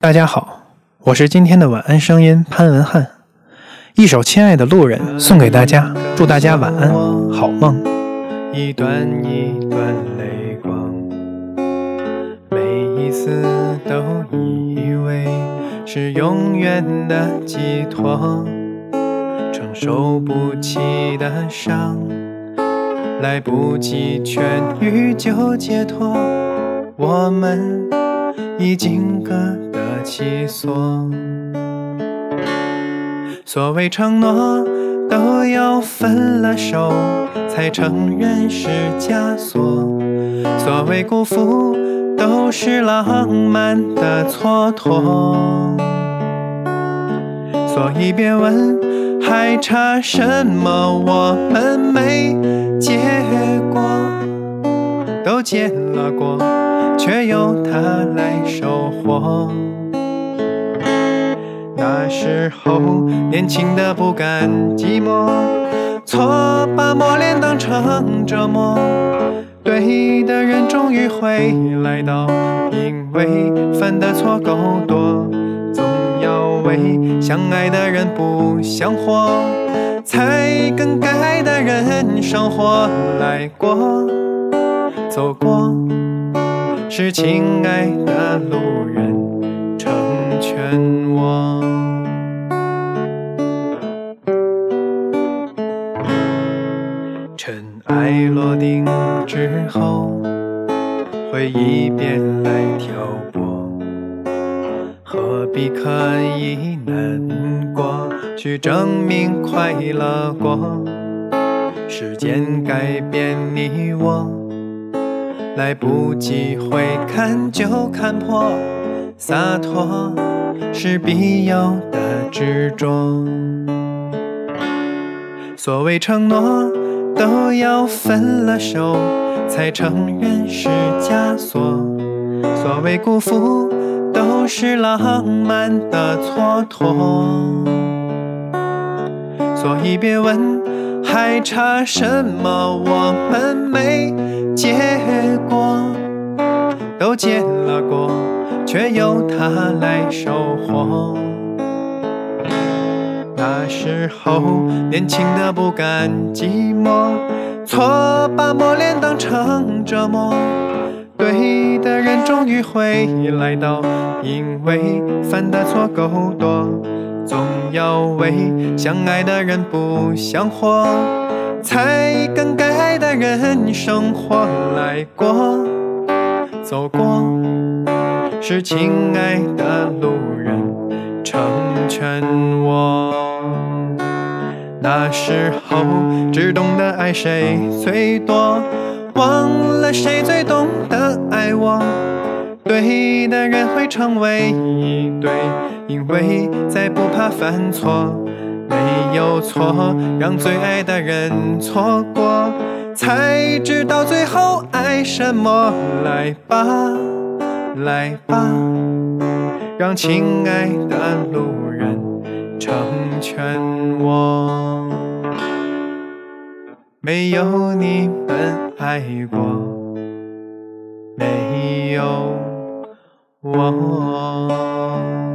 大家好，我是今天的晚安声音潘文翰，一首《亲爱的路人》送给大家，祝大家晚安，好梦。一段一段泪光，每一次都以为是永远的寄托，承受不起的伤，来不及痊愈就解脱，我们已经各得其所。所谓承诺，都要分了手才承认是枷锁；所谓辜负，都是浪漫的蹉跎。所以别问还差什么，我们没结果，都结了果，却由他来收获。那时候年轻的不甘寂寞，错把磨练当成折磨。对的人终于会来到，因为犯的错够多，总要为相爱的人不想活，才跟该的人生活来过，走过是亲爱的路人成全我。尘埃落定之后，回忆便来挑拨，何必刻意难过，去证明快乐过？时间改变你我，来不及回看就看破，洒脱是必要的执着。所谓承诺，都要分了手才承认是枷锁；所谓辜负，都是浪漫的蹉跎。所以别问还差什么，我们没结果，都结了果，却由他来收获。时候年轻的不甘寂寞，错把磨练当成折磨。对的人终于会来到，因为犯的错够多，总要为相爱的人不想活，才跟该爱的人生活来过，走过是亲爱的路人成全我。那时候只懂得爱谁最多，忘了谁最懂得爱我。对的人会成为一对，因为再不怕犯错，没有错让最爱的人错过，才知道最后爱什么。来吧，来吧，让亲爱的路人。成全我，没有你们爱过，没有我。